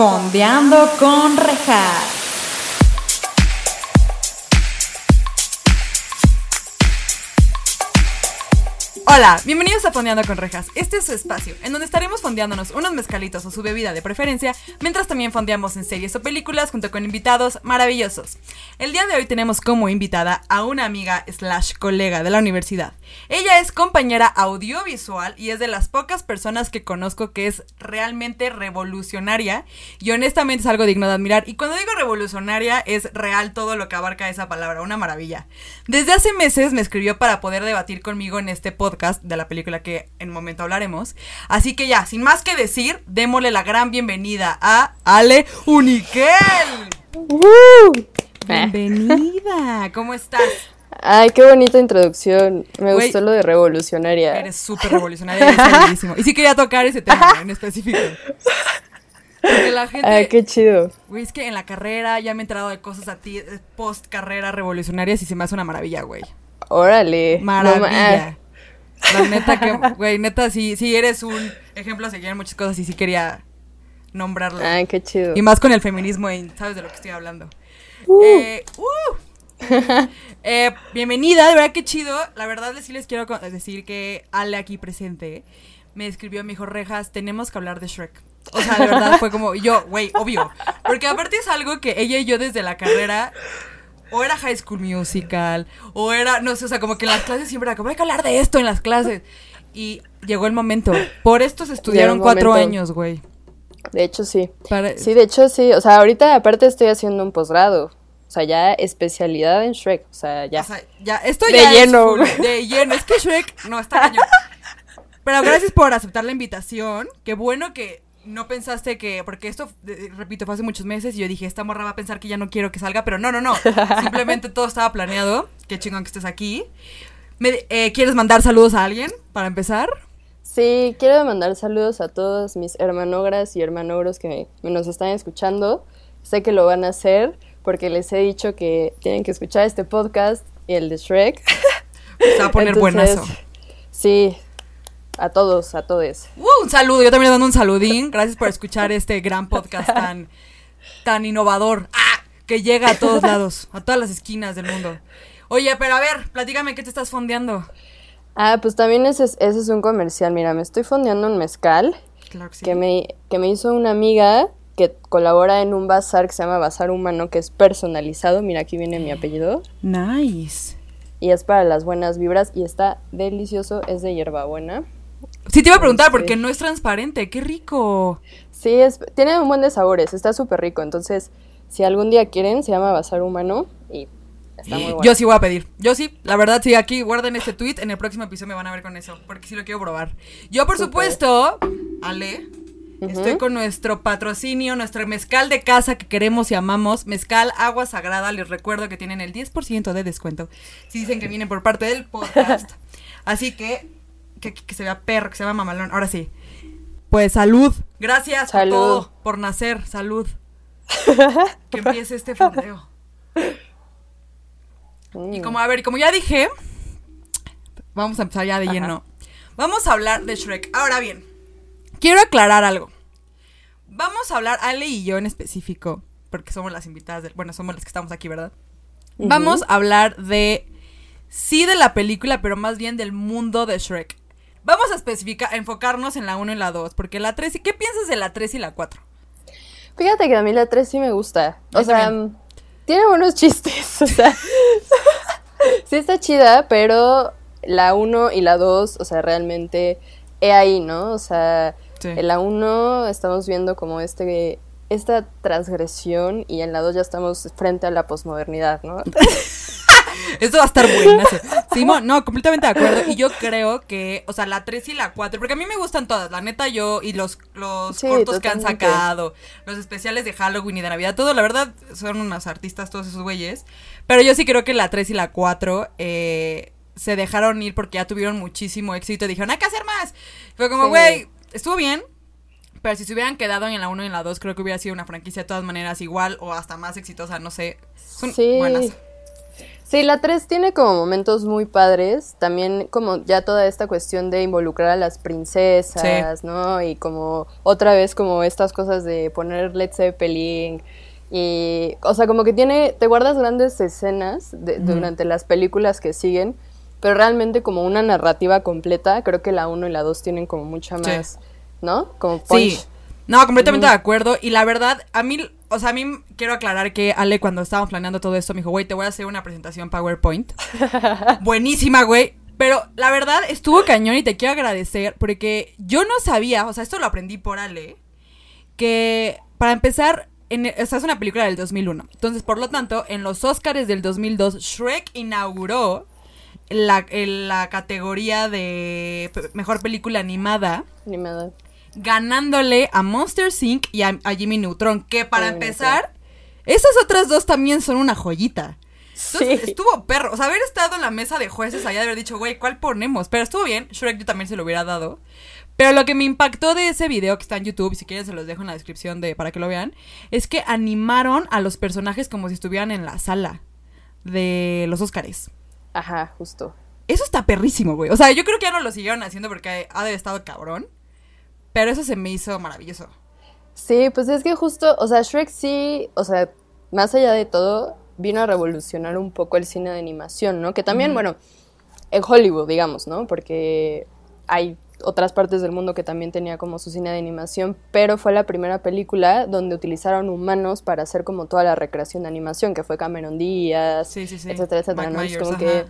Fondeando con Rejas. Hola, bienvenidos a Fondeando con Rejas. Este es su espacio, en donde estaremos fondeándonos unos mezcalitos o su bebida de preferencia, mientras también fondeamos en series o películas junto con invitados maravillosos. El día de hoy tenemos como invitada a una amiga slash colega de la universidad. Ella es compañera audiovisual y es de las pocas personas que conozco que es realmente revolucionaria y honestamente es algo digno de admirar. Y cuando digo revolucionaria es real todo lo que abarca esa palabra, una maravilla. Desde hace meses me escribió para poder debatir conmigo en este podcast de la película que en un momento hablaremos. Así que ya, sin más que decir, démosle la gran bienvenida a Ale Uniquel. Bienvenida, ¿cómo estás? Ay, qué bonita introducción. Me gustó lo de revolucionaria. Eres súper revolucionaria, eres Y sí quería tocar ese tema en específico. Porque la gente. Ay, qué chido. Güey, es que en la carrera ya me he enterado de cosas a ti, post carrera revolucionarias y se me hace una maravilla, güey. Órale. Maravilla. La neta que, güey, neta, sí, sí eres un ejemplo a seguir en muchas cosas y sí quería nombrarlo. Ay, qué chido. Y más con el feminismo, ¿sabes de lo que estoy hablando? Uh. Eh, uh. eh, bienvenida, de verdad que chido. La verdad sí les quiero decir que Ale aquí presente me escribió, me dijo, Rejas, tenemos que hablar de Shrek. O sea, de verdad fue como, yo, güey, obvio. Porque aparte es algo que ella y yo desde la carrera o era High School Musical, o era, no sé, o sea, como que en las clases siempre era como, hay que hablar de esto en las clases. Y llegó el momento. Por esto se estudiaron cuatro años, güey. De hecho, sí. Sí, de hecho, sí. O sea, ahorita aparte estoy haciendo un posgrado. O sea, ya especialidad en Shrek. O sea, ya. O sea, ya, esto de lleno. de lleno. Es que Shrek no está cañón. Pero gracias por aceptar la invitación. Qué bueno que no pensaste que, porque esto, repito, fue hace muchos meses y yo dije, esta morra va a pensar que ya no quiero que salga, pero no, no, no. Simplemente todo estaba planeado. Qué chingón que estés aquí. Eh, ¿Quieres mandar saludos a alguien para empezar? Sí, quiero mandar saludos a todos mis hermanogras y hermanogros que me, nos están escuchando. Sé que lo van a hacer porque les he dicho que tienen que escuchar este podcast y el de Shrek. Se va a poner buenazo. Sí, a todos, a todos. Uh, un saludo, yo también le dando un saludín. Gracias por escuchar este gran podcast tan, tan innovador. ¡Ah! Que llega a todos lados, a todas las esquinas del mundo. Oye, pero a ver, platícame qué te estás fondeando. Ah, pues también ese es, ese es un comercial. Mira, me estoy fondeando un mezcal. Claro que, sí. que, me, que me hizo una amiga que colabora en un bazar que se llama Bazar Humano, que es personalizado. Mira, aquí viene mi apellido. Nice. Y es para las buenas vibras y está delicioso. Es de hierbabuena. Sí, te iba a preguntar, porque no es transparente, qué rico. Sí, es, tiene un buen de sabores, está súper rico. Entonces, si algún día quieren, se llama Bazar Humano y está muy bueno. Yo sí voy a pedir. Yo sí, la verdad, sí, aquí guarden este tweet. En el próximo episodio me van a ver con eso, porque sí lo quiero probar. Yo, por supuesto, Ale, estoy con nuestro patrocinio, nuestro mezcal de casa que queremos y amamos. Mezcal Agua Sagrada. Les recuerdo que tienen el 10% de descuento si dicen que vienen por parte del podcast. Así que que, se vea perro, que se vea mamalón. Ahora sí. Pues salud. Gracias por todo, por nacer. Salud. que empiece este fondeo. Y mm. como, a ver, como ya dije, vamos a empezar ya de lleno. Vamos a hablar de Shrek. Ahora bien, quiero aclarar algo. Vamos a hablar, Ale y yo en específico, porque somos las invitadas, del, bueno, somos las que estamos aquí, ¿verdad? Vamos a hablar de, sí de la película, pero más bien del mundo de Shrek. Vamos a especificar, a enfocarnos en la 1 y la 2, porque la 3, ¿qué piensas de la 3 y la 4? Fíjate que a mí la 3 sí me gusta. O sea, tiene buenos chistes, o sea, sí está chida, pero la 1 y la 2, o sea, realmente he ahí, ¿no? O sea, en la 1 estamos viendo como este esta transgresión y en la 2 ya estamos frente a la posmodernidad, ¿no? Esto va a estar bueno. Simón, no, completamente de acuerdo. Y yo creo que, o sea, la 3 y la 4, porque a mí me gustan todas, la neta yo, y los, los cortos que han sacado, los especiales de Halloween y de Navidad, todo, la verdad, son unos artistas todos esos güeyes. Pero yo sí creo que la 3 y la 4 eh, se dejaron ir porque ya tuvieron muchísimo éxito y dijeron, hay que hacer más. Fue como, güey, estuvo bien, pero si se hubieran quedado en la 1 y en la 2, creo que hubiera sido una franquicia de todas maneras igual o hasta más exitosa, no sé. Son buenas. Sí, la 3 tiene como momentos muy padres, también como ya toda esta cuestión de involucrar a las princesas, ¿no? Y como otra vez como estas cosas de poner Led Zeppelin y, o sea, como que tiene, te guardas grandes escenas durante las películas que siguen, pero realmente como una narrativa completa, creo que la 1 y la 2 tienen como mucha más, ¿no? Como punch. Sí. No, completamente de acuerdo. Y la verdad, a mí o sea, a mí quiero aclarar que Ale, cuando estábamos planeando todo esto, me dijo, güey, te voy a hacer una presentación PowerPoint. Buenísima, güey. Pero la verdad estuvo cañón y te quiero agradecer porque yo no sabía, o sea, esto lo aprendí por Ale, que para empezar, en, esta es una película del 2001. Entonces, por lo tanto, en los Oscars del 2002, Shrek inauguró la, la categoría de mejor película animada. Animada ganándole a Monster Inc. y a, Jimmy Neutron, que para empezar, esas otras dos también son una joyita. Entonces estuvo perro. O sea, haber estado en la mesa de jueces allá de haber dicho, güey, ¿cuál ponemos? Pero estuvo bien. Shrek yo también se lo hubiera dado. Pero lo que me impactó de ese video que está en YouTube, si quieren se los dejo en la descripción de para que lo vean, es que animaron a los personajes como si estuvieran en la sala de los Óscares. Ajá, justo. Eso está perrísimo, güey. O sea, yo creo que ya no lo siguieron haciendo porque ha de estado cabrón. Pero eso se me hizo maravilloso. Sí, pues es que justo, o sea, Shrek sí, o sea, más allá de todo, vino a revolucionar un poco el cine de animación, ¿no? Que también, bueno, en Hollywood, digamos, ¿no? Porque hay otras partes del mundo que también tenía como su cine de animación, pero fue la primera película donde utilizaron humanos para hacer como toda la recreación de animación, que fue Cameron Díaz, sí, sí, sí. etcétera, etcétera, ¿no? como que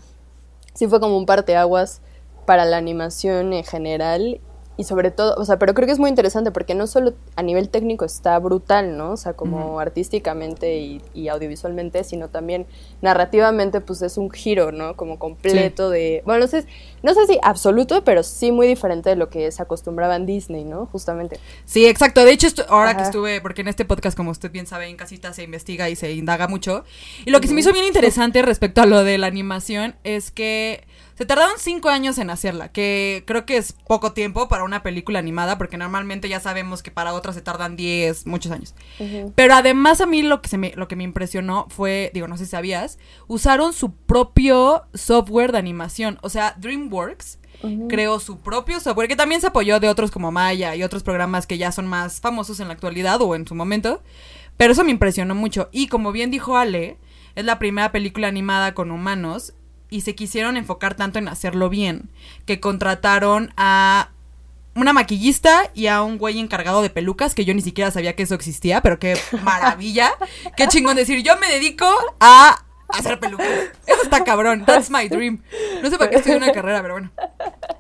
sí fue como un parteaguas para la animación en general y sobre todo, o sea, pero creo que es muy interesante porque no solo a nivel técnico está brutal, ¿no? O sea, como artísticamente y, audiovisualmente, sino también narrativamente, pues es un giro, ¿no? Como completo de, bueno, no sé, no sé si absoluto, pero sí muy diferente de lo que se acostumbraba en Disney, ¿no? Justamente. Sí, exacto. De hecho, ahora que estuve, porque en este podcast, como usted bien sabe, en casita se investiga y se indaga mucho. Y lo que se me hizo bien interesante respecto a lo de la animación es que se tardaron cinco años en hacerla, que creo que es poco tiempo para una película animada, porque normalmente ya sabemos que para otras se tardan diez, muchos años. Pero además a mí lo que, se me, lo que me impresionó fue, digo, no sé si sabías, usaron su propio software de animación. O sea, DreamWorks creó su propio software, que también se apoyó de otros como Maya y otros programas que ya son más famosos en la actualidad o en su momento. Pero eso me impresionó mucho. Y como bien dijo Ale, es la primera película animada con humanos y se quisieron enfocar tanto en hacerlo bien que contrataron a una maquillista y a un güey encargado de pelucas que yo ni siquiera sabía que eso existía, pero qué maravilla. qué chingón decir, yo me dedico a hacer pelucas. Eso está cabrón. That's my dream. No sé para qué estoy en una carrera, pero bueno.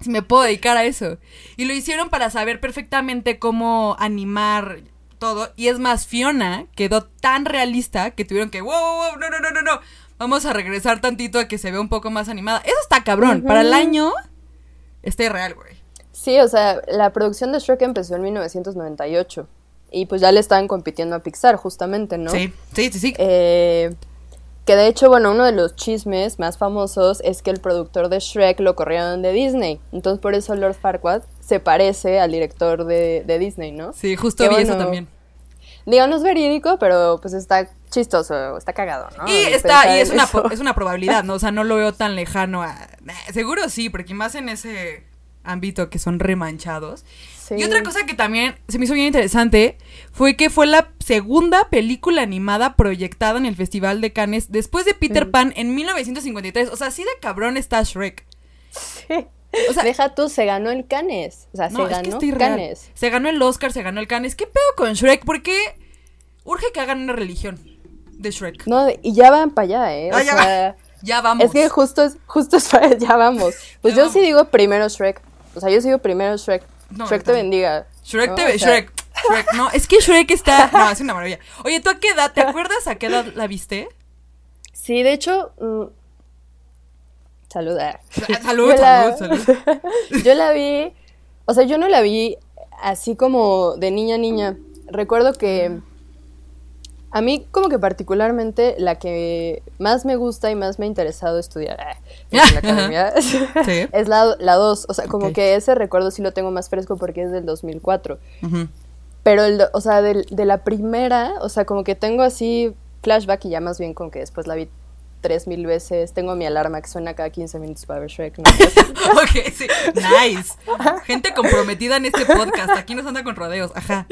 Si me puedo dedicar a eso. Y lo hicieron para saber perfectamente cómo animar todo. Y es más, Fiona quedó tan realista que tuvieron que, wow, wow, wow, no, no, no, no, no vamos a regresar tantito a que se vea un poco más animada. Eso está cabrón. Para el año está irreal, güey. Sí, o sea, la producción de Shrek empezó en 1998. Y pues ya le estaban compitiendo a Pixar, justamente, ¿no? Sí, sí, sí, sí. Eh, que de hecho, bueno, uno de los chismes más famosos es que el productor de Shrek lo corrieron de Disney. Entonces, por eso Lord Farquaad se parece al director de, Disney, ¿no? Sí, justo vi eso también. Digo, no es verídico, pero pues está chistoso, está cagado, ¿no? Y está, y es una, es una probabilidad, ¿no? O sea, no lo veo tan lejano a. Seguro sí, porque más en ese ámbito que son remanchados. Y otra cosa que también se me hizo bien interesante fue que fue la segunda película animada proyectada en el Festival de Cannes después de Peter Pan en 1953. O sea, así de cabrón está Shrek. Sí. O sea, deja tú, se ganó el Cannes. O sea, se ganó el Cannes. Se ganó el Oscar, se ganó el Cannes. ¿Qué pedo con Shrek? ¿Por qué urge que hagan una religión? de Shrek. No, y ya van para allá, ¿eh? Ah, ya, ya, vamos. Es que justo es, justo es para, ya vamos. Pues yo sí digo primero Shrek. O sea, yo digo primero Shrek. Shrek te bendiga. Shrek te bendiga. Shrek. Shrek. No, es que Shrek está. No, es una maravilla. Oye, ¿tú a qué edad? ¿Te acuerdas a qué edad la viste? Sí, de hecho. Mm, saludar. Salud, salud, salud. yo la vi. O sea, yo no la vi así como de niña niña. Recuerdo que a mí como que particularmente la que más me gusta y más me ha interesado estudiar eh, en la academia es la 2. O sea, como que ese recuerdo sí lo tengo más fresco porque es del 2004. Pero, el, o sea, de, de, la primera, o sea, como que tengo así flashback y ya más bien con que después la vi tres mil veces. Tengo mi alarma que suena cada 15 minutos para ver Shrek. ok, sí. Nice. Gente comprometida en este podcast. Aquí nos anda con rodeos. Ajá.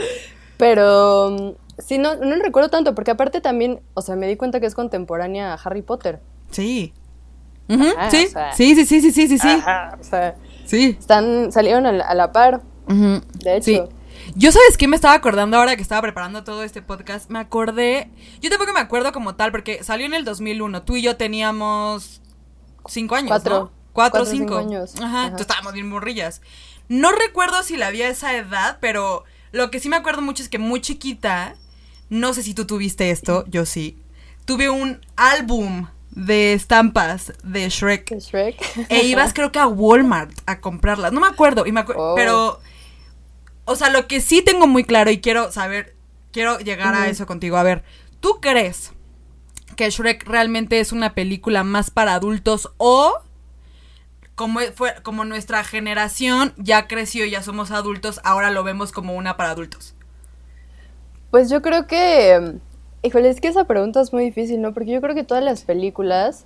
Pero sí, no, no recuerdo tanto, porque aparte también, o sea, me di cuenta que es contemporánea a Harry Potter. Sí. sí. sí, sí, sí, sí, sí, sí, sí. o sea, sí. Están, salieron a la, par. De hecho. Yo sabes qué me estaba acordando ahora que estaba preparando todo este podcast. Me acordé. Yo tampoco me acuerdo como tal, porque salió en el 2001. Tú y yo teníamos cinco años. Cuatro. Cuatro o cinco. años. Ajá, Entonces estábamos bien morrillas. No recuerdo si la vi a esa edad, pero lo que sí me acuerdo mucho es que muy chiquita. No sé si tú tuviste esto, yo sí. Tuve un álbum de estampas de Shrek. ¿De Shrek? E ibas creo que a Walmart a comprarlas. No me acuerdo, y me oh. pero o sea, lo que sí tengo muy claro y quiero saber, quiero llegar a eso contigo. A ver, ¿tú crees que Shrek realmente es una película más para adultos o como fue como nuestra generación ya creció y ya somos adultos, ahora lo vemos como una para adultos? Pues yo creo que híjole, es que esa pregunta es muy difícil, ¿no? Porque yo creo que todas las películas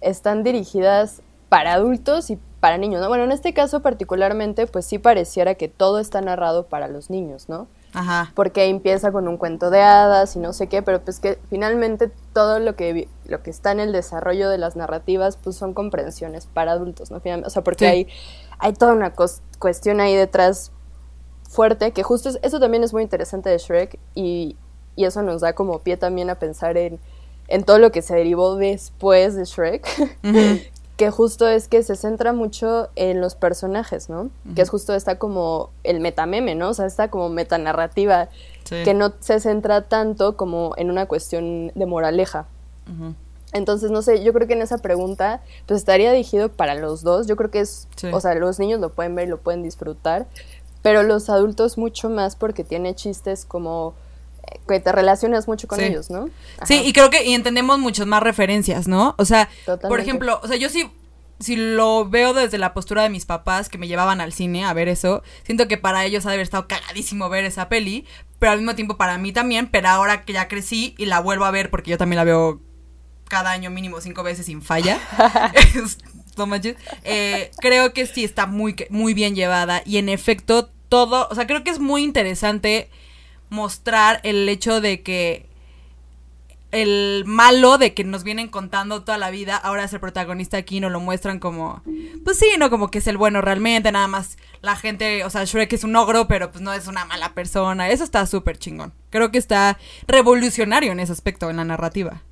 están dirigidas para adultos y para niños, ¿no? Bueno, en este caso particularmente, pues sí pareciera que todo está narrado para los niños, ¿no? Ajá. Porque empieza con un cuento de hadas y no sé qué, pero pues que finalmente todo lo que, lo que está en el desarrollo de las narrativas, pues son comprensiones para adultos, ¿no? O sea, porque hay, hay toda una cuestión ahí detrás fuerte, que justo eso también es muy interesante de Shrek y, y eso nos da como pie también a pensar en, en todo lo que se derivó después de Shrek, que justo es que se centra mucho en los personajes, ¿no? Que es justo esta como el metameme, ¿no? O sea, esta como metanarrativa que no se centra tanto como en una cuestión de moraleja. Entonces, no sé, yo creo que en esa pregunta, pues estaría dirigido para los dos. Yo creo que es, o sea, los niños lo pueden ver y lo pueden disfrutar, pero los adultos mucho más porque tiene chistes como que te relacionas mucho con ellos, ¿no? Sí, y creo que y entendemos muchas más referencias, ¿no? O sea, por ejemplo, o sea, yo sí si lo veo desde la postura de mis papás que me llevaban al cine a ver eso, siento que para ellos ha de haber estado cagadísimo ver esa peli, pero al mismo tiempo para mí también, pero ahora que ya crecí y la vuelvo a ver porque yo también la veo cada año mínimo cinco veces sin falla. eh, creo que sí está muy, muy bien llevada y en efecto todo, o sea, creo que es muy interesante mostrar el hecho de que el malo de que nos vienen contando toda la vida, ahora es el protagonista aquí, no lo muestran como, pues sí, no como que es el bueno realmente, nada más la gente, o sea, Shrek es un ogro, pero pues no es una mala persona, eso está súper chingón. Creo que está revolucionario en ese aspecto, en la narrativa.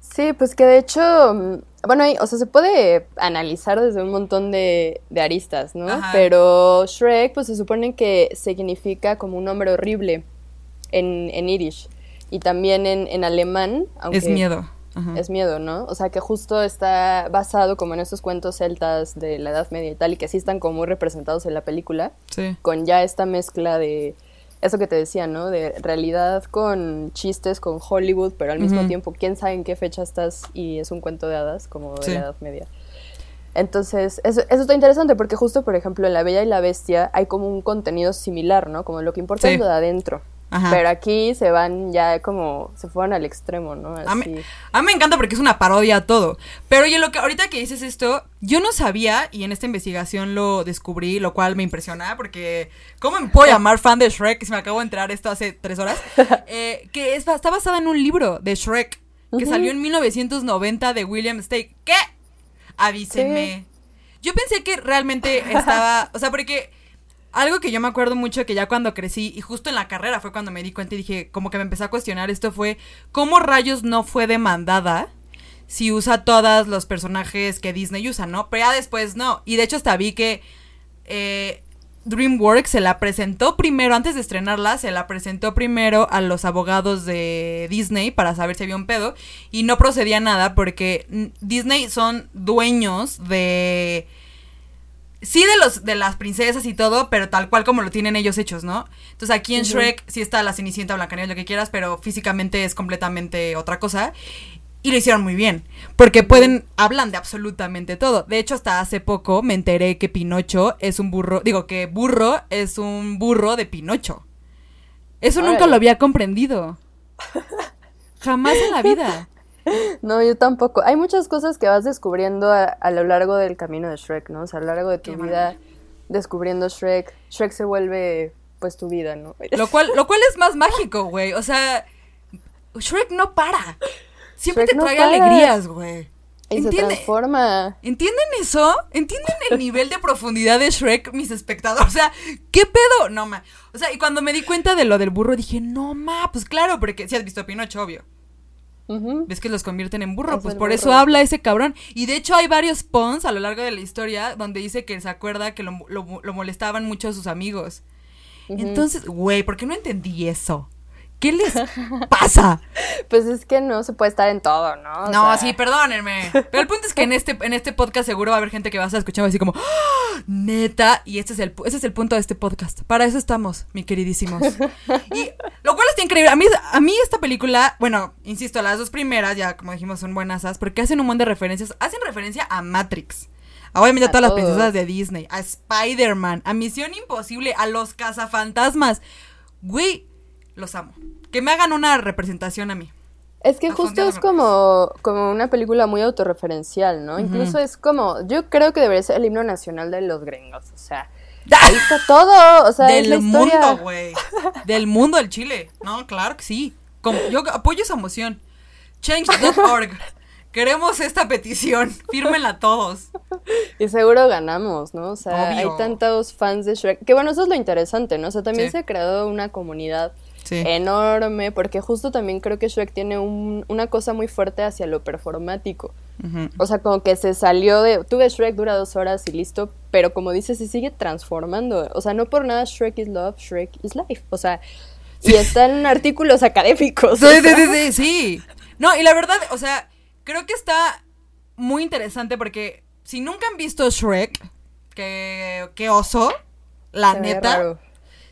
Sí, pues que de hecho, bueno, o sea, se puede analizar desde un montón de, aristas, ¿no? Pero Shrek, pues se supone que significa como un hombre horrible en, en Irish y también en, en alemán. Aunque es miedo. Es miedo, ¿no? O sea, que justo está basado como en estos cuentos celtas de la Edad Media y tal, y que sí están como muy representados en la película, sí. con ya esta mezcla de eso que te decía, ¿no? De realidad con chistes, con Hollywood, pero al mismo tiempo, quién sabe en qué fecha estás y es un cuento de hadas como de la Edad Media. Entonces, eso, eso, está interesante porque justo, por ejemplo, en La Bella y la Bestia hay como un contenido similar, ¿no? Como lo que importa es lo de adentro. Pero aquí se van ya como, se fueron al extremo, ¿no? A, mí, me encanta porque es una parodia a todo. Pero oye, lo que, ahorita que dices esto, yo no sabía, y en esta investigación lo descubrí, lo cual me impresiona, porque ¿cómo me puedo llamar fan de Shrek si me acabo de enterar esto hace tres horas? Eh, que está basada en un libro de Shrek, que salió en 1990 de William Stake. ¿Qué? Avísenme. Yo pensé que realmente estaba, o sea, porque algo que yo me acuerdo mucho que ya cuando crecí y justo en la carrera fue cuando me di cuenta y dije, como que me empecé a cuestionar esto fue, ¿cómo rayos no fue demandada? Si usa todos los personajes que Disney usa, ¿no? Pero ya después no. Y de hecho hasta vi que eh, DreamWorks se la presentó primero, antes de estrenarla, se la presentó primero a los abogados de Disney para saber si había un pedo. Y no procedía nada porque Disney son dueños de sí de los de las princesas y todo, pero tal cual como lo tienen ellos hechos, ¿no? Entonces aquí en Shrek sí está la Cenicienta, Blancanieves, lo que quieras, pero físicamente es completamente otra cosa. Y lo hicieron muy bien, porque pueden hablan de absolutamente todo. De hecho, hasta hace poco me enteré que Pinocho es un burro, digo que burro es un burro de Pinocho. Eso nunca lo había comprendido. Jamás en la vida. No, yo tampoco. Hay muchas cosas que vas descubriendo a, a lo largo del camino de Shrek, ¿no? O sea, a lo largo de tu Qué vida maravilla. descubriendo Shrek. Shrek se vuelve, pues, tu vida, ¿no? Lo cual, lo cual es más mágico, güey. O sea, Shrek no para. Siempre Shrek te trae alegrías, güey. Y se ¿Entiende- transforma. ¿Entienden eso? ¿Entienden el nivel de profundidad de Shrek, mis espectadores? O sea, ¿qué pedo? No, ma. O sea, y cuando me di cuenta de lo del burro, dije, no, ma, pues claro, porque si has visto Pinocho, obvio. Ves que los convierten en burro, Es pues por burro. eso habla ese cabrón. Y de hecho hay varios pons a lo largo de la historia donde dice que se acuerda que lo, lo- lo molestaban mucho a sus amigos. Entonces, güey, ¿por qué no entendí eso? ¿Qué les pasa? Pues es que no se puede estar en todo, ¿no? O No, sea, sí, perdónenme. Pero el punto es que en este, en este podcast seguro va a haber gente que va a estar escuchando así como, ¡Ah! neta, y este es, el, ese es el punto de este podcast. Para eso estamos, mi queridísimos. Y lo está increíble. A mí, a mí esta película, bueno, insisto, las dos primeras, ya como dijimos, son buenas, porque hacen un montón de referencias. Hacen referencia a Matrix. A, Obviamente a, todas las princesas de Disney, a Spider-Man, a Misión Imposible, a los cazafantasmas. Güey, los amo. Que me hagan una representación a mí. Es que A justo es como, como una película muy autorreferencial, ¿no? Incluso es como, yo creo que debería ser el himno nacional de los gringos, o sea, ahí está todo, o sea, es la del mundo, güey. Del mundo del Chile. No, claro que sí. Como- yo apoyo esa moción. Change.org. Queremos esta petición. Fírmenla todos. Y seguro ganamos, ¿no? O sea, Obvio. hay tantos fans de Shrek. Que bueno, eso es lo interesante, ¿no? O sea, también Sí. se ha creado una comunidad Sí. enorme, porque justo también creo que Shrek tiene un- una cosa muy fuerte hacia lo performático. O sea, como que se salió de. Tuve Shrek, dura dos horas y listo. Pero como dices, se sigue transformando. O sea, no por nada Shrek is love, Shrek is life. O sea, y está en artículos académicos. Sí, sí, sí, sí, sí. No, y la verdad, o sea, creo que está muy interesante porque si nunca han visto Shrek, que, que oso, la Se neta.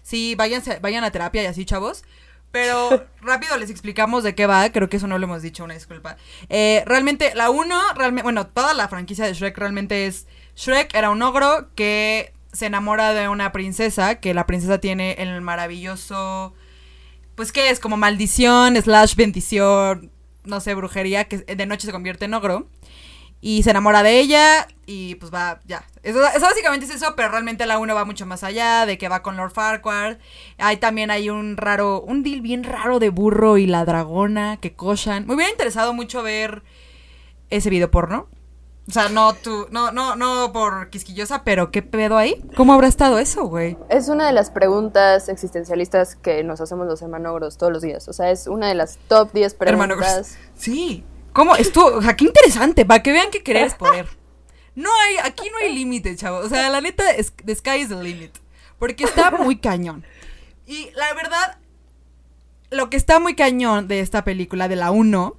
Sí, váyanse, vayan a terapia y así, chavos. Pero rápido les explicamos de qué va. Creo que eso no lo hemos dicho, una disculpa. Eh, realmente, la 1, realmente, bueno, toda la franquicia de Shrek realmente es. Shrek era un ogro que se enamora de una princesa, que la princesa tiene el maravilloso. Pues que es como maldición, slash bendición, no sé, brujería, que de noche se convierte en ogro. Y se enamora de ella y pues va, ya. Eso, eso básicamente es eso, pero realmente la 1 va mucho más allá, de que va con Lord Farquaad. Hay también hay un raro, un deal bien raro de burro y la dragona que cochan. Me hubiera interesado mucho ver ese video porno. O sea, no tú, no, no, no por quisquillosa, pero ¿qué pedo ahí? ¿Cómo habrá estado eso, güey? Es una de las preguntas existencialistas que nos hacemos los hermanogros todos los días. O sea, es una de las top 10 Hermano, preguntas. sí. ¿Cómo? Esto, o qué interesante, para que vean que querer es poder. No hay, aquí no hay límite, chavos. O sea, la neta, es, the sky is the limit. Porque está muy cañón. Y la verdad, lo que está muy cañón de esta película, de la 1,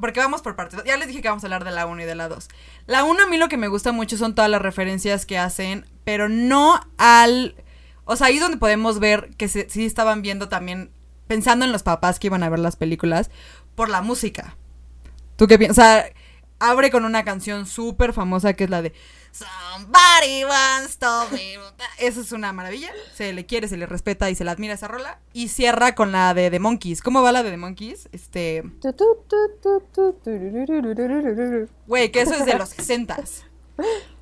porque vamos por partes. Ya les dije que vamos a hablar de la 1 y de la 2. La 1 a mí lo que me gusta mucho son todas las referencias que hacen, pero no al... O sea, ahí es donde podemos ver que se- sí estaban viendo también, pensando en los papás que iban a ver las películas, por la música. ¿Tú qué piensas? O sea, abre con una canción súper famosa que es la de Somebody once told me. Esa es una maravilla. Se le quiere, se le respeta y se le admira esa rola. Y cierra con la de The Monkeys. ¿Cómo va la de The Monkeys? Este. Güey, que eso es de los 60s.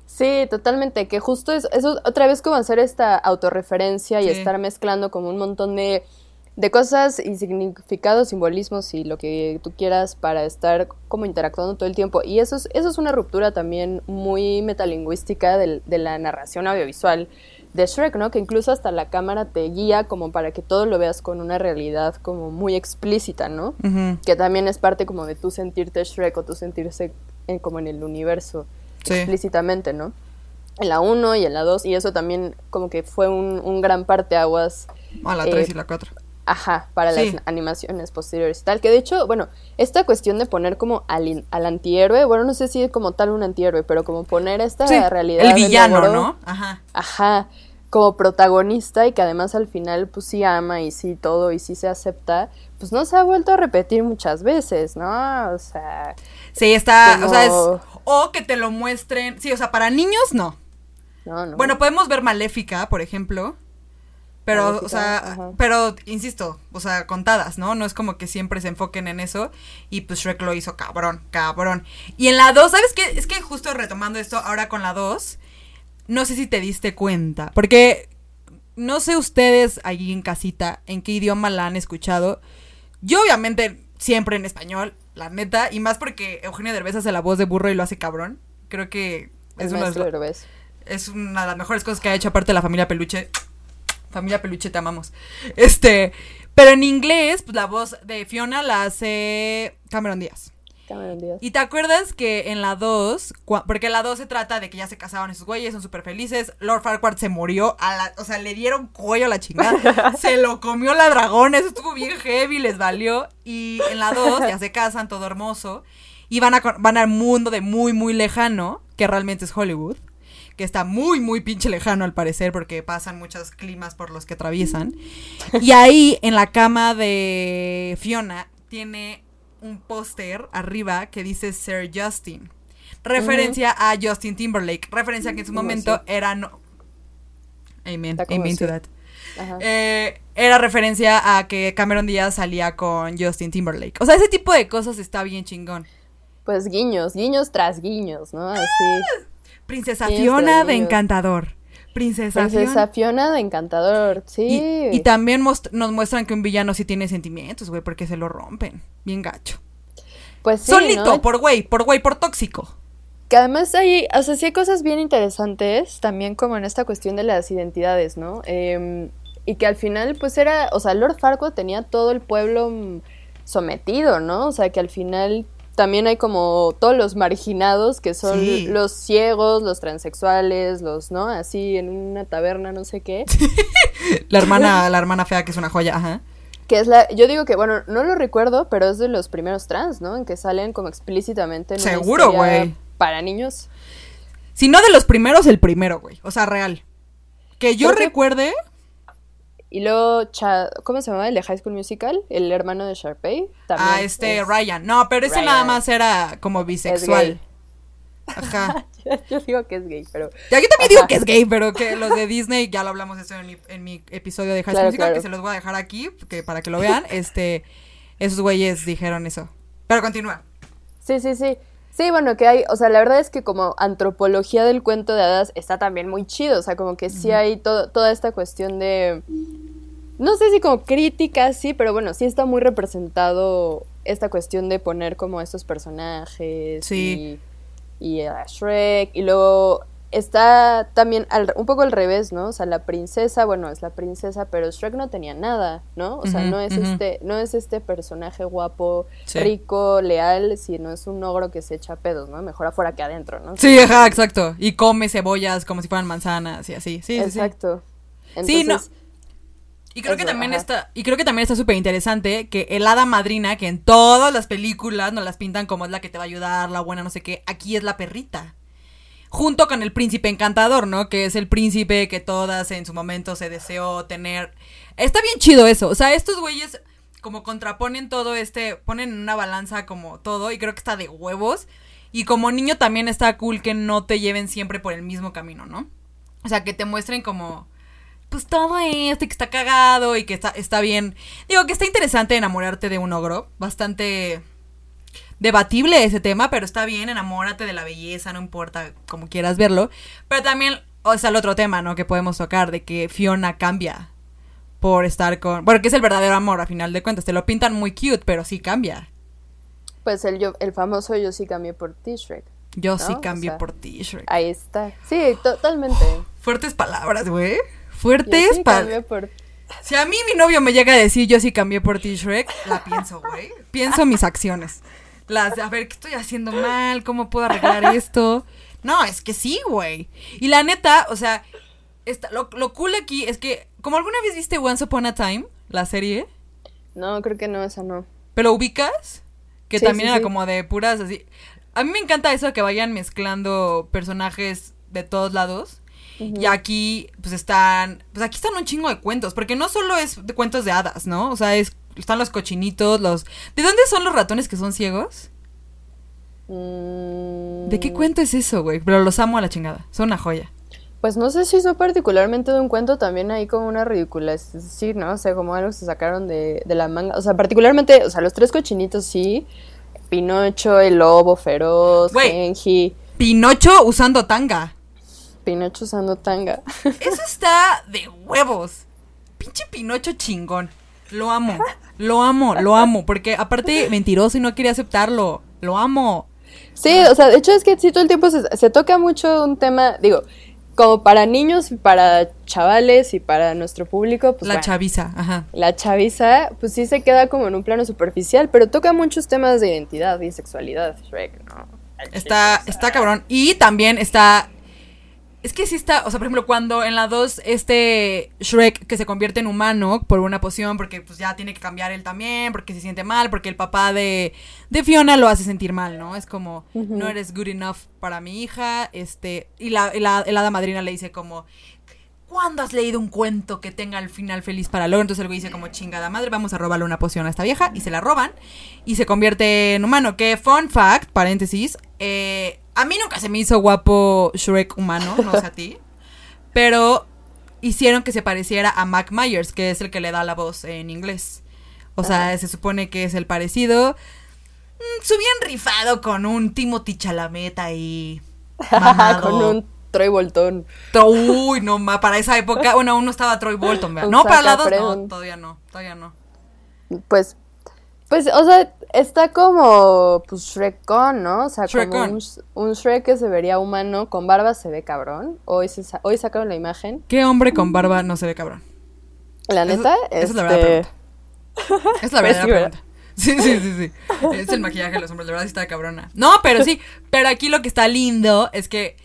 Sí, totalmente, que justo es, eso otra vez como hacer esta autorreferencia y Sí. estar mezclando como un montón de, de cosas y significados, simbolismos y lo que tú quieras para estar como interactuando todo el tiempo. Y eso es, eso es una ruptura también muy metalingüística del- de, la narración audiovisual de Shrek, ¿no? Que incluso hasta la cámara te guía como para que todo lo veas con una realidad como muy explícita, ¿no? Que también es parte como de tú sentirte Shrek o tú sentirse en- como en el universo Sí. explícitamente, ¿no? En la 1 y en la 2, y eso también como que fue un, un gran parteaguas, A la Eh, 3 y la 4. Ajá, para Sí. las animaciones posteriores y tal, que de hecho, bueno, esta cuestión de poner como al, al antihéroe, bueno, no sé si como tal un antihéroe, pero como poner esta Sí, realidad el villano, ¿no? Ajá. Ajá, como protagonista y que además al final pues sí ama y sí todo y sí se acepta, pues no se ha vuelto a repetir muchas veces, ¿no? O sea, Sí, está. O sea, es. O que te lo muestren. Sí, o sea, para niños no. no, no. Bueno, podemos ver Maléfica, por ejemplo. Pero, o sea, pero, insisto, o sea, contadas, ¿no? No es como que siempre se enfoquen en eso. Y pues Shrek lo hizo cabrón, cabrón. Y en la 2, ¿sabes qué? Es que justo retomando esto ahora con la 2, no sé si te diste cuenta. Porque no sé ustedes allí en casita en qué idioma la han escuchado. Yo obviamente siempre en español, la neta. Y más porque Eugenio Derbez hace la voz de burro y lo hace cabrón. Creo que es, una, es una de las mejores cosas que ha hecho aparte de la familia Peluche familia peluche, te amamos. Este, pero en inglés, pues la voz de Fiona la hace Cameron Díaz. Cameron Díaz. Y te acuerdas que en la 2, porque la 2 se trata de que ya se casaron esos güeyes, son súper felices. Lord Farquaad se murió, a la, o sea, le dieron cuello a la chingada. se lo comió la dragón, eso estuvo bien heavy, les valió. Y en la 2 ya se casan, todo hermoso. Y van, a, van al mundo de muy, muy lejano, que realmente es Hollywood que está muy, muy pinche lejano al parecer, porque pasan muchos climas por los que atraviesan. Y ahí, en la cama de Fiona, tiene un póster arriba que dice Sir Justin. Referencia a Justin Timberlake. Referencia que en su momento era no. Amen. Amen to that. Eh, era referencia a que Cameron Díaz salía con Justin Timberlake. O sea, ese tipo de cosas está bien chingón. Pues guiños, guiños tras guiños, ¿no? Así. Princesa Fiona de Encantador. Princesa, Fiona. de Encantador, sí. Y, también nos muestran que un villano sí tiene sentimientos, güey, porque se lo rompen. Bien gacho. Pues sí. Solito, por güey, por güey, por tóxico. Que además hay, o sea, sí hay cosas bien interesantes también como en esta cuestión de las identidades, ¿no? Em, y que al final, pues era, o sea, Lord Farquaad tenía todo el pueblo mm, sometido, ¿no? O sea, que al final también hay como todos los marginados que son los ciegos, los transexuales, los, ¿no? Así en una taberna, no sé qué. la hermana, la hermana fea que es una joya, ajá. Que es la, yo digo que, bueno, no lo recuerdo, pero es de los primeros trans, ¿no? En que salen como explícitamente en Seguro, güey. Para niños. Si no de los primeros, el primero, güey. O sea, real. Que yo recuerde. Y luego, ¿cómo se llama el de High School Musical? El hermano de Sharpay. ah, este, Ryan. No, pero ese nada más era como bisexual. Ajá. yo digo que es gay, pero. Ya, yo también digo que es gay, pero que los de Disney, ya lo hablamos eso en mi, episodio de High School Musical, que se los voy a dejar aquí, que para que lo vean. Este, esos güeyes dijeron eso. Pero continúa. Sí, sí, sí. Sí, bueno, que hay, o sea, la verdad es que como antropología del cuento de hadas está también muy chido, o sea, como que sí hay toda esta cuestión de, no sé si como crítica, sí, pero bueno, sí está muy representado esta cuestión de poner como estos personajes sí. y, y a Shrek, y luego está también un poco al revés, ¿no? O sea, la princesa, bueno, es la princesa, pero Shrek no tenía nada, ¿no? O sea, no es este, no es este personaje guapo, rico, leal, sino es un ogro que se echa pedos, ¿no? Mejor afuera que adentro, ¿no? Sí, ajá, exacto. Y come cebollas como si fueran manzanas y así. Sí, exacto. Sí, no. Y creo que también está, y creo que también está súper interesante que el hada madrina, que en todas las películas nos las pintan como es la que te va a ayudar, la buena, no sé qué, aquí es la perrita junto con el príncipe encantador, ¿no? Que es el príncipe que todas en su momento se deseó tener. Está bien chido eso. O sea, estos güeyes como contraponen todo este, ponen en una balanza como todo y creo que está de huevos. Y como niño también está cool que no te lleven siempre por el mismo camino, ¿no? O sea, que te muestren como pues todo esto y que está cagado y que está, está bien. Digo que está interesante enamorarte de un ogro, bastante debatible ese tema, pero está bien, enamórate de la belleza, no importa cómo quieras verlo. Pero también, o sea, el otro tema, ¿no? Que podemos tocar, de que Fiona cambia por estar con... Bueno, que es el verdadero amor, a final de cuentas. Te lo pintan muy cute, pero sí cambia. Pues el, yo, el famoso yo sí cambié por T-Shrek. Yo sí cambié por T-Shrek. Ahí está. Sí, totalmente. Fuertes palabras, güey. Fuertes palabras. Por... Si a mí mi novio me llega a decir yo sí cambié por T-Shrek, la pienso, güey. Pienso mis acciones. Las a ver, ¿qué estoy haciendo mal? ¿Cómo puedo arreglar esto? No, es que sí, güey. Y la neta, o sea, lo, lo cool aquí es que, como alguna vez viste Once Upon a Time, la serie. No, creo que no, esa no. ¿Pero ubicas? Que también era como de puras así. A mí me encanta eso que vayan mezclando personajes de todos lados. Y aquí, pues están. Pues aquí están un chingo de cuentos. Porque no solo es de cuentos de hadas, ¿no? O sea, es están los cochinitos, los... ¿De dónde son los ratones que son ciegos? Mm. ¿De qué cuento es eso, güey? Pero los amo a la chingada. Son una joya. Pues no sé si son particularmente de un cuento, también hay como una ridícula, es decir, ¿no? O sea, como algo que se sacaron de, de la manga. O sea, particularmente, o sea, los tres cochinitos sí. Pinocho, el lobo feroz, Güey. Genji. Pinocho usando tanga. Pinocho usando tanga. Eso está de huevos. Pinche Pinocho chingón. Lo amo. Lo amo, lo amo. Porque aparte, mentiroso y no quería aceptarlo. Lo amo. Sí, o sea, de hecho es que sí todo el tiempo se, se toca mucho un tema, digo, como para niños, para chavales y para nuestro público, pues la bueno, chaviza, ajá. la chaviza, pues sí se queda como en un plano superficial, pero toca muchos temas de identidad y sexualidad, Shrek, ¿no? Está, está cabrón. Y también está. Es que sí está. O sea, por ejemplo, cuando en la 2, este Shrek que se convierte en humano por una poción, porque pues ya tiene que cambiar él también, porque se siente mal, porque el papá de, de Fiona lo hace sentir mal, ¿no? Es como, no eres good enough para mi hija. Este. Y la, y la, el hada madrina le dice como. ¿Cuándo has leído un cuento que tenga el final feliz para luego? Entonces el güey dice como chingada madre, vamos a robarle una poción a esta vieja y se la roban y se convierte en humano. Que fun fact, paréntesis, eh, a mí nunca se me hizo guapo Shrek humano, no sé a ti, pero hicieron que se pareciera a Mac Myers, que es el que le da la voz en inglés. O sea, se supone que es el parecido. Mm, Su bien rifado con un Timothy Chalamet ahí. Con un Troy Boltón. To- Uy, no, ma, para esa época, bueno, aún no estaba Troy Bolton, ¿verdad? No, para la dos, no, todavía no, todavía no. Pues, pues, o sea, está como, pues, Shrek con, ¿no? O sea, como un, un Shrek que se vería humano, con barba se ve cabrón. Hoy, se hoy sacaron la imagen. ¿Qué hombre con barba no se ve cabrón? La neta, esa es la este, verdadera pregunta. Es la verdadera ¿verdad? pregunta. Sí, sí, sí, sí. Es el maquillaje de los hombres, la verdad sí está cabrona. No, pero sí, pero aquí lo que está lindo es que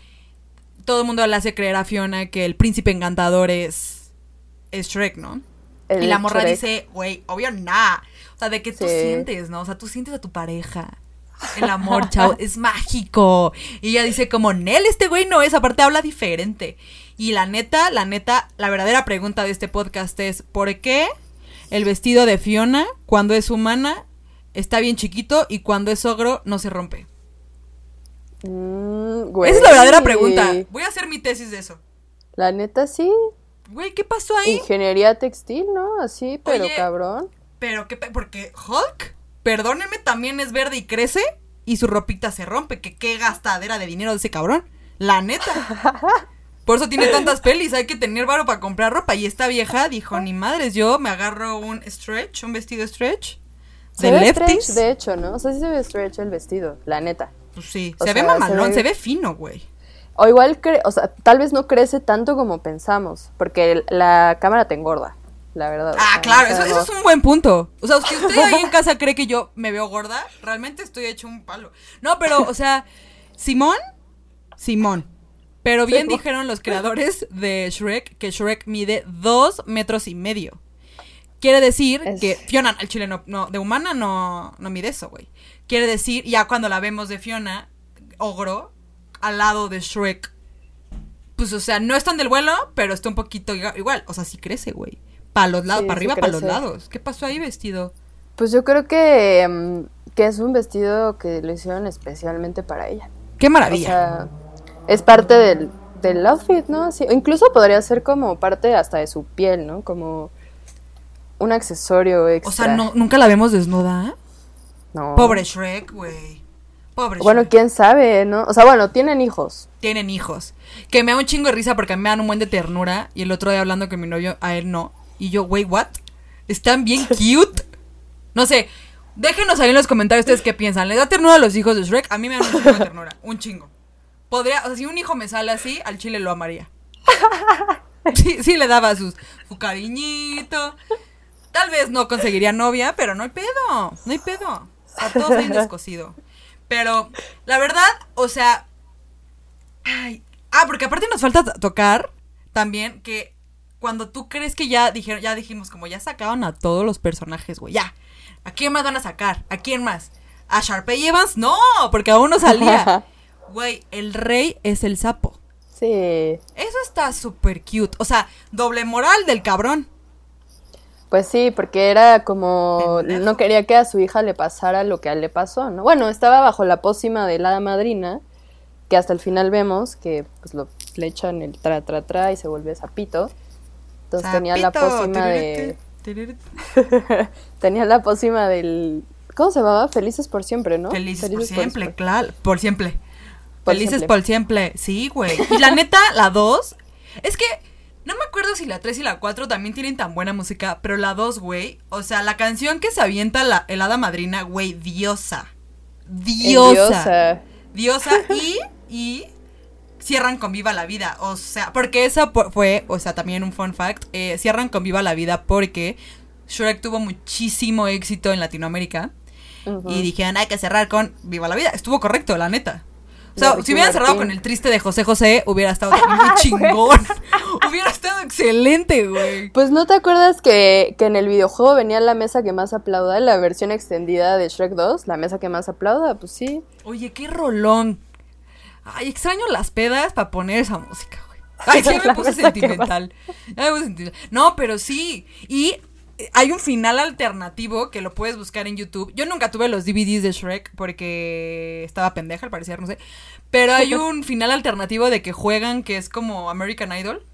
todo el mundo le hace creer a Fiona que el príncipe encantador es, es Shrek, ¿no? el y la morra Shrek. dice, güey, obvio nada. Sea, de que tú sientes, ¿no? O sea, tú sientes a tu pareja. El amor, chao, es mágico. Y ella dice como, Nel, este güey no es, aparte habla diferente. Y la neta, la neta, la verdadera pregunta de este podcast es, ¿por qué el vestido de Fiona, cuando es humana, está bien chiquito y cuando es ogro, no se rompe? Mm, güey. Esa es la verdadera pregunta. Voy a hacer mi tesis de eso. La neta, sí. Güey, ¿qué pasó ahí? Ingeniería textil, ¿no? Así, pero Oye, cabrón. Pero que porque Hulk, perdónenme, también es verde y crece y su ropita se rompe. Que qué gastadera de dinero de ese cabrón. La neta. Por eso tiene tantas pelis, hay que tener varo para comprar ropa. Y esta vieja dijo, ni madres, yo me agarro un stretch, un vestido stretch. Se De ve lefties. stretch, de hecho, ¿no? O sea, sí se ve stretch el vestido, la neta. Pues sí, O se ve mamalón, se se ve- ve, fino, güey. O igual, cre- o sea, tal vez no crece tanto como pensamos, porque la cámara te engorda, la verdad. Ah, claro, eso, es un buen punto. O sea, si usted ahí en casa cree que yo me veo gorda, realmente estoy hecho un palo. No, pero, o sea, Simón, Simón. Pero bien dijeron los creadores de Shrek que Shrek mide dos metros y medio. Quiere decir Es- que Fiona, al chile no, no, de humana no, no mide eso, güey. Quiere decir, ya cuando la vemos de Fiona, ogro, al lado de Shrek, pues, o sea, no es tan del vuelo, pero está un poquito igual. O sea, sí crece, güey. Para los lados, Sí, para arriba, para los lados. ¿Qué pasó ahí vestido? Pues yo creo que, mm, que es un vestido que lo hicieron especialmente para ella. Qué O maravilla. sea, es parte del, del outfit, ¿no? Sí, o incluso podría ser como parte hasta de su piel, ¿no? Como un accesorio extra. O sea, no, nunca la vemos desnuda. ¿eh? No. Pobre Shrek, güey. Pobre Bueno, Shrek. quién sabe, ¿no? O sea, bueno, tienen hijos. Tienen hijos. Que me da un chingo de risa porque a mí me dan un buen de ternura. Y el otro día hablando con mi novio, a él no. Y yo, güey, ¿what? Están bien cute. No sé. Déjenos ahí en los comentarios ustedes qué piensan. ¿Les da ternura a los hijos de Shrek? A mí me dan un chingo de ternura. Un chingo. Podría, o sea, si un hijo me sale así, al chile lo amaría. Sí, sí le daba sus, su cariñito. Tal vez no conseguiría novia, pero no hay pedo. No hay pedo. O sea, todo bien descosido. Pero, la verdad, o sea. Ay, ah, porque aparte nos falta tocar también que cuando tú crees que ya dijeron, ya dijimos, como ya sacaron a todos los personajes, güey, ya. ¿A quién más van a sacar? ¿A quién más? ¿A Sharpay Evans? No, porque aún no salía. Güey, el rey es el sapo. Sí. Eso está súper cute. O sea, doble moral del cabrón. Pues sí, porque era como Pendejo. no quería que a su hija le pasara lo que a él le pasó, ¿no? Bueno, estaba bajo la pócima de la madrina, que hasta el final vemos que pues lo le echan el tra tra tra y se vuelve sapito. Entonces tenía la pócima de tenía la pócima del ¿Cómo se llamaba? Felices por siempre, ¿no? Felices, por, siempre, claro, por siempre. Felices por siempre. Sí, güey. Y la neta, la 2 es que no me acuerdo si la 3 y la 4 también tienen tan buena música, pero la 2, güey, o sea, la canción que se avienta la helada madrina, güey, diosa. Diosa. Diosa. y, y cierran con Viva la Vida. O sea, porque esa fue, o sea, también un fun fact, eh, cierran con Viva la Vida porque Shrek tuvo muchísimo éxito en Latinoamérica. Y dijeron, hay que cerrar con Viva la Vida. Estuvo correcto, la neta. O sea, si hubieran cerrado con el triste de José José, hubiera estado muy chingón. hubiera estado excelente, güey. Pues no te acuerdas que, que, en el videojuego venía la mesa que más aplauda, la versión extendida de Shrek 2, la mesa que más aplauda, pues sí. Oye, qué rolón. Ay, extraño las pedas para poner esa música, güey. Ay, ya me puse sentimental. Ya me puse sentimental. No, pero sí. Y hay un final alternativo que lo puedes buscar en YouTube. Yo nunca tuve los DVDs de Shrek porque estaba pendeja al parecer, no sé. Pero hay un final alternativo de que juegan que es como American Idol.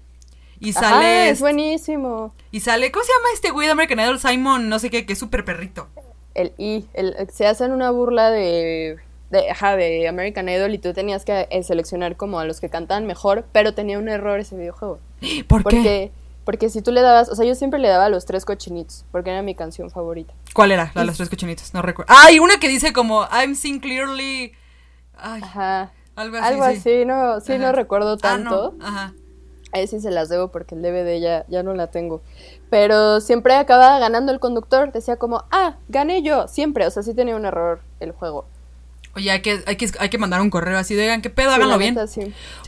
Y sale. es buenísimo. Y sale. ¿Cómo se llama este güey de American Idol? Simon, no sé qué, que es súper perrito. El I. El, se hacen una burla de. De, ajá, de American Idol y tú tenías que eh, seleccionar como a los que cantaban mejor, pero tenía un error ese videojuego. ¿Por qué? Porque si tú le dabas, o sea, yo siempre le daba los tres cochinitos, porque era mi canción favorita. ¿Cuál era? La de los tres cochinitos, no recuerdo. Ah, y una que dice como, I'm seeing clearly. Ay, Ajá. Algo así. Algo así, no, sí, no recuerdo tanto. Ah, no. Ajá. Ahí sí se las debo porque el DVD ya, ya no la tengo. Pero siempre acababa ganando el conductor. Decía como, ah, gané yo, siempre. O sea, sí tenía un error el juego. Oye, hay que, hay que, hay que mandar un correo así de, oigan, ¿qué pedo? Háganlo bien.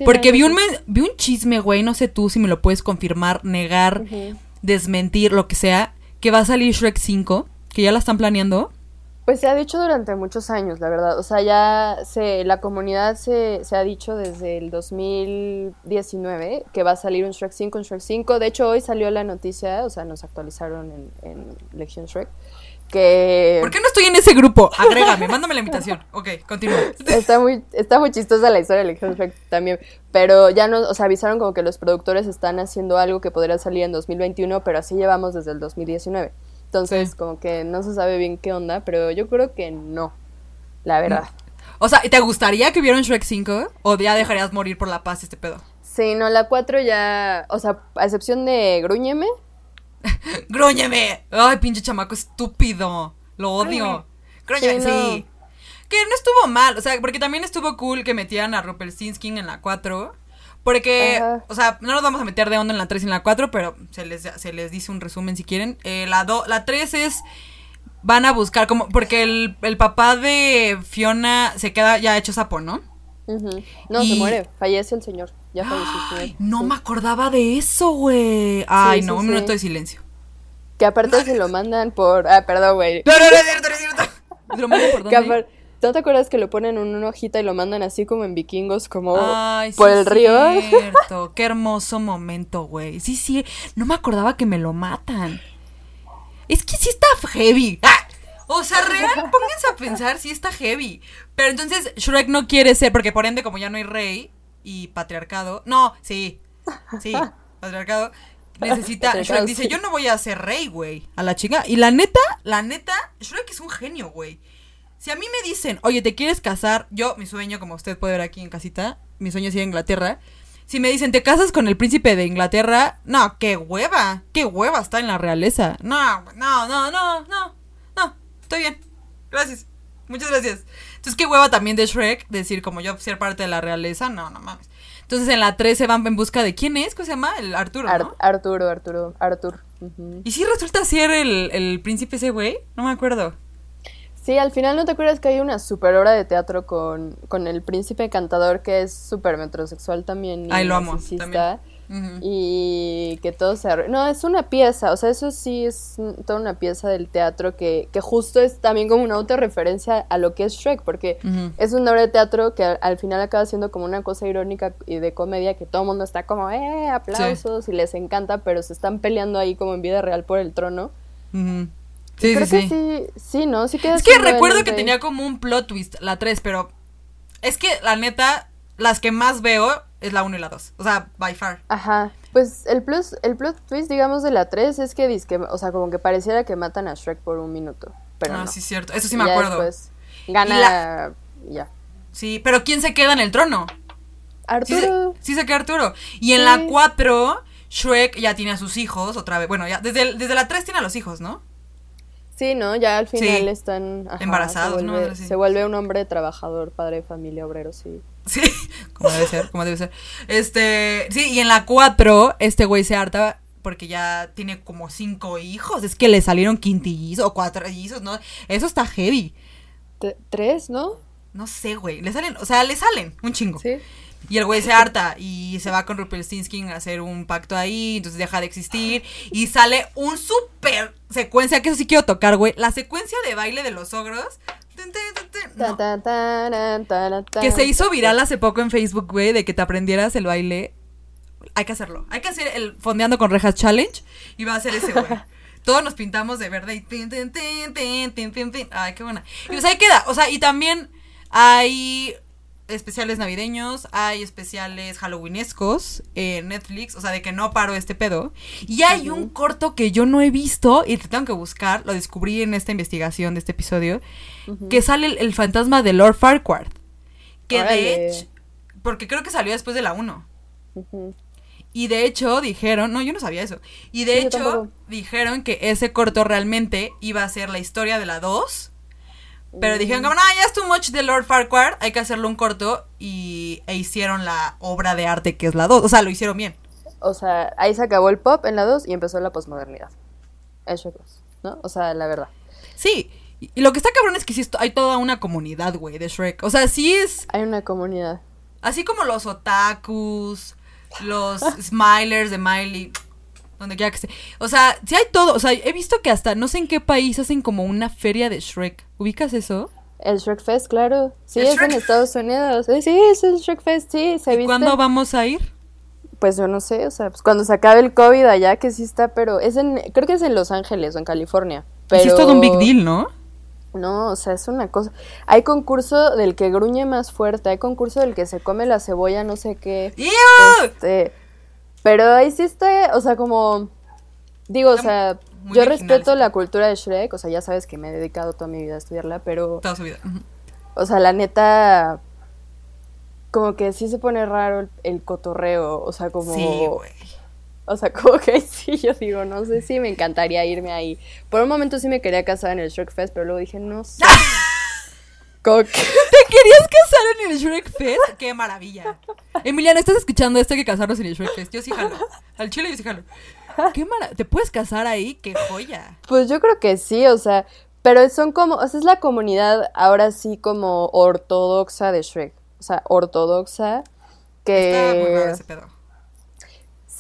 Porque vi un, vi un chisme, güey, no sé tú si me lo puedes confirmar, negar, desmentir, lo que sea, que va a salir Shrek 5, que ya la están planeando. Pues se ha dicho durante muchos años, la verdad. O sea, ya se, la comunidad se, se ha dicho desde el 2019 que va a salir un Shrek 5, un Shrek 5. De hecho, hoy salió la noticia, o sea, nos actualizaron en, en Legion Shrek ¿Por qué no estoy en ese grupo? Agrégame, mándame la invitación. Ok, continúa. Está muy, está muy chistosa la historia de Shrek también. Pero ya nos, o sea, avisaron como que los productores están haciendo algo que podría salir en 2021, pero así llevamos desde el 2019. Entonces, como que no se sabe bien qué onda, pero yo creo que no. La verdad. O sea, ¿te gustaría que hubiera un Shrek 5? ¿O ya dejarías morir por la paz este pedo? Sí, no, la 4 ya. O sea, a excepción de Gruñeme, ¡Grúñeme! ¡Ay, pinche chamaco estúpido! Lo odio. Grúñeme, sí, Que no estuvo mal, o sea, porque también estuvo cool que metieran a Rumpelstiltskin en la 4. Porque, o sea, no nos vamos a meter de onda en la 3 y en la 4, pero se les, se les dice un resumen si quieren. Eh, la, la 3 es van a buscar como porque el, el, papá de Fiona se queda ya hecho sapo, ¿no? No, se muere, fallece el señor. Ya falleció. no me acordaba de eso, güey. Ay, no, un minuto de silencio. Que aparte se lo mandan por. Ah, perdón, güey. No, no, no es cierto, no es cierto. ¿Lo mandan por dónde? ¿No te acuerdas que lo ponen en una hojita y lo mandan así como en vikingos, como por el río? Cierto. Qué hermoso momento, güey. Sí, sí. No me acordaba que me lo matan. Es que sí está heavy. ¡Ah! O sea, real, pónganse a pensar, sí está heavy. Pero entonces Shrek no quiere ser, porque por ende, como ya no hay rey y patriarcado. No, sí. Sí, patriarcado. Necesita. Shrek dice: Yo no voy a ser rey, güey. A la chinga. Y la neta, la neta, Shrek es un genio, güey. Si a mí me dicen, oye, ¿te quieres casar? Yo, mi sueño, como usted puede ver aquí en casita, mi sueño es ir a Inglaterra. Si me dicen, ¿te casas con el príncipe de Inglaterra? No, qué hueva. Qué hueva está en la realeza. No, no, no, no, no. No, estoy bien. Gracias. Muchas gracias. Entonces, qué hueva también de Shrek decir, como yo ser parte de la realeza. No, no mames. Entonces, en la 3 se van en busca de quién es, ¿cómo se llama? El Arturo. ¿no? Arturo, Arturo, Arturo. ¿Y si resulta ser el, el príncipe ese güey? No me acuerdo. Sí, al final no te acuerdas que hay una super obra de teatro con, con el príncipe cantador que es súper metrosexual también. Ay, lo amo. También. Y que todo se... No, es una pieza, o sea, eso sí es toda una pieza del teatro que, que justo es también como una autorreferencia a lo que es Shrek, porque es una obra de teatro que al, final acaba siendo como una cosa irónica y de comedia que todo el mundo está como, eh, aplausos y les encanta, pero se están peleando ahí como en vida real por el trono. Sí, Creo sí, que sí. sí. ¿no? Sí es que recuerdo que tenía como un plot twist, la 3, pero es que la neta, las que más veo es la 1 y la 2. O sea, by far. Ajá. Pues el plus, el plot twist, digamos, de la 3 es que, que, o sea, como que pareciera que matan a Shrek por un minuto. Pero ah, sí, cierto. Eso sí me acuerdo. Después gana. Ya. Sí, pero ¿quién se queda en el trono? Arturo. Sí, se, queda Arturo. Y en la 4, Shrek ya tiene a sus hijos otra vez. Bueno, ya desde, desde la 3 tiene a los hijos, ¿no? Sí, ¿no? Ya al final están... Embarazados, se vuelve, ¿no? Se vuelve un hombre trabajador, padre de familia, obrero, sí. Sí, como debe ser, como debe ser. Este, sí, y en la 4, este güey se harta porque ya tiene como cinco hijos. Es que le salieron quintillizos o cuatrillizos, ¿no? Eso está heavy. ¿Tres, no? No sé, güey. Le salen, o sea, le salen un chingo. Sí. Y el güey se harta y se va con Rumpelstiltskin a hacer un pacto ahí, entonces deja de existir y sale un super secuencia que eso sí quiero tocar, güey. La secuencia de baile de los ogros. Que se hizo viral hace poco en Facebook, güey, de que te aprendieras el baile. Hay que hacerlo. Hay que hacer el Fondeando con Rejas Challenge y va a ser ese, güey. Todos nos pintamos de verde y... Ay, qué buena. Y pues ahí queda. O sea, y también hay especiales navideños, hay especiales halloweenescos en Netflix, o sea, de que no paro este pedo. Y hay un corto que yo no he visto y te tengo que buscar, lo descubrí en esta investigación de este episodio, que sale el, fantasma de Lord Farquaad. Que de hecho, porque creo que salió después de la 1. Y de hecho dijeron, no, yo no sabía eso. Y de hecho dijeron que ese corto realmente iba a ser la historia de la 2 pero dijeron como, no, ya es too much de Lord Farquhar, hay que hacerlo un corto y e hicieron la obra de arte que es la 2, o sea, lo hicieron bien. O sea, ahí se acabó el pop en la 2 y empezó la posmodernidad. Eso es, ¿no? O sea, la verdad. Sí, y lo que está cabrón es que sí, hay toda una comunidad, güey, de Shrek. O sea, sí es... Hay una comunidad. Así como los otakus, los smilers de Miley donde quiera que esté. O sea, si hay todo. O sea, he visto que hasta no sé en qué país hacen como una feria de Shrek. ¿Ubicas eso? El Shrek Fest, claro. Sí, es en Estados Unidos. Sí, es el Shrek Fest, sí. Se ¿Y cuándo vamos a ir? Pues yo no sé, o sea, pues cuando se acabe el COVID allá, que sí está, pero es en, creo que es en Los Ángeles o en California. Pero... Sí es todo un big deal, ¿no? No, o sea, es una cosa. Hay concurso del que gruñe más fuerte, hay concurso del que se come la cebolla, no sé qué. Este, pero ahí sí está, o sea, como... Digo, o sea, yo respeto la cultura de Shrek, o sea, ya sabes que me he dedicado toda mi vida a estudiarla, pero... Toda su vida. O sea, la neta... Como que sí se pone raro el, cotorreo, o sea, como... Sí, güey. O sea, como que sí, yo digo, no sé si me encantaría irme ahí. Por un momento sí me quería casar en el Shrek Fest, pero luego dije, no sé. ¿Te querías casar en el Shrek Fest? ¡Qué maravilla! Emiliano, ¿estás escuchando esto que casarnos en el Shrek Fest? Yo sí jalo. Al chile yo sí jalo. ¡Qué maravilla! ¿Te puedes casar ahí? ¡Qué joya! Pues yo creo que sí, o sea, pero son como, o sea, es la comunidad ahora sí como ortodoxa de Shrek. O sea, ortodoxa que... Está muy raro ese pedo.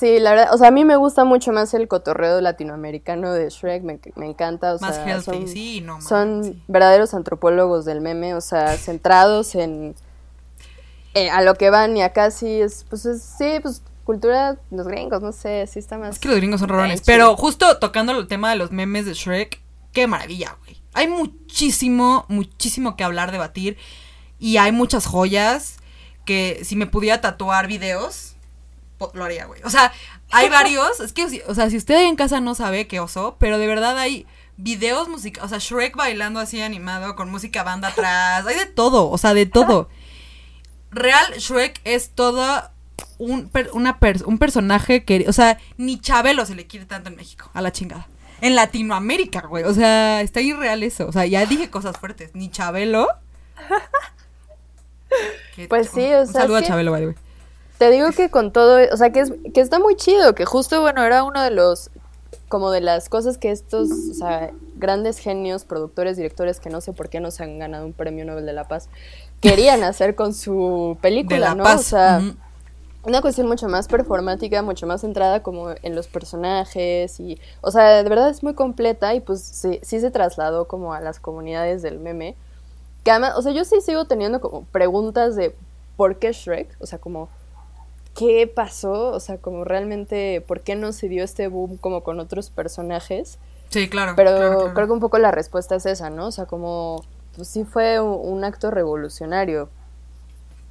Sí, la verdad, o sea, a mí me gusta mucho más el cotorreo latinoamericano de Shrek, me, encanta, o más sea, son, sí, no, son verdaderos antropólogos del meme, o sea, centrados en eh, a lo que van y acá sí es, pues sí, pues cultura los gringos, no sé, sí está más. Es que los gringos son rarones, pero justo tocando el tema de los memes de Shrek, qué maravilla, güey. Hay muchísimo, muchísimo que hablar, debatir y hay muchas joyas que si me pudiera tatuar videos lo haría, güey. O sea, hay varios, es que, o sea, si usted en casa no sabe qué oso, pero de verdad hay videos musicales, o sea, Shrek bailando así animado con música banda atrás, hay de todo, o sea, de todo. Real Shrek es todo un, una un personaje que, o sea, ni Chabelo se le quiere tanto en México, a la chingada. En Latinoamérica, güey, o sea, está irreal eso, o sea, ya dije cosas fuertes, ni Chabelo. pues sí, o sea. Un saludo a Chabelo, güey te digo que con todo, o sea, que, es, que está muy chido, que justo, bueno, era uno de los, como de las cosas que estos, o sea, grandes genios, productores, directores, que no sé por qué no se han ganado un premio Nobel de la Paz, querían hacer con su película, ¿no? O sea, una cuestión mucho más performática, mucho más centrada como en los personajes y, o sea, de verdad es muy completa y pues sí, sí se trasladó como a las comunidades del meme. Que además, o sea, yo sí sigo teniendo como preguntas de por qué Shrek, o sea, como qué pasó, o sea, como realmente, por qué no se dio este boom como con otros personajes. Sí, claro. Pero creo que un poco la respuesta es esa, ¿no? O sea, como, pues sí fue un, acto revolucionario.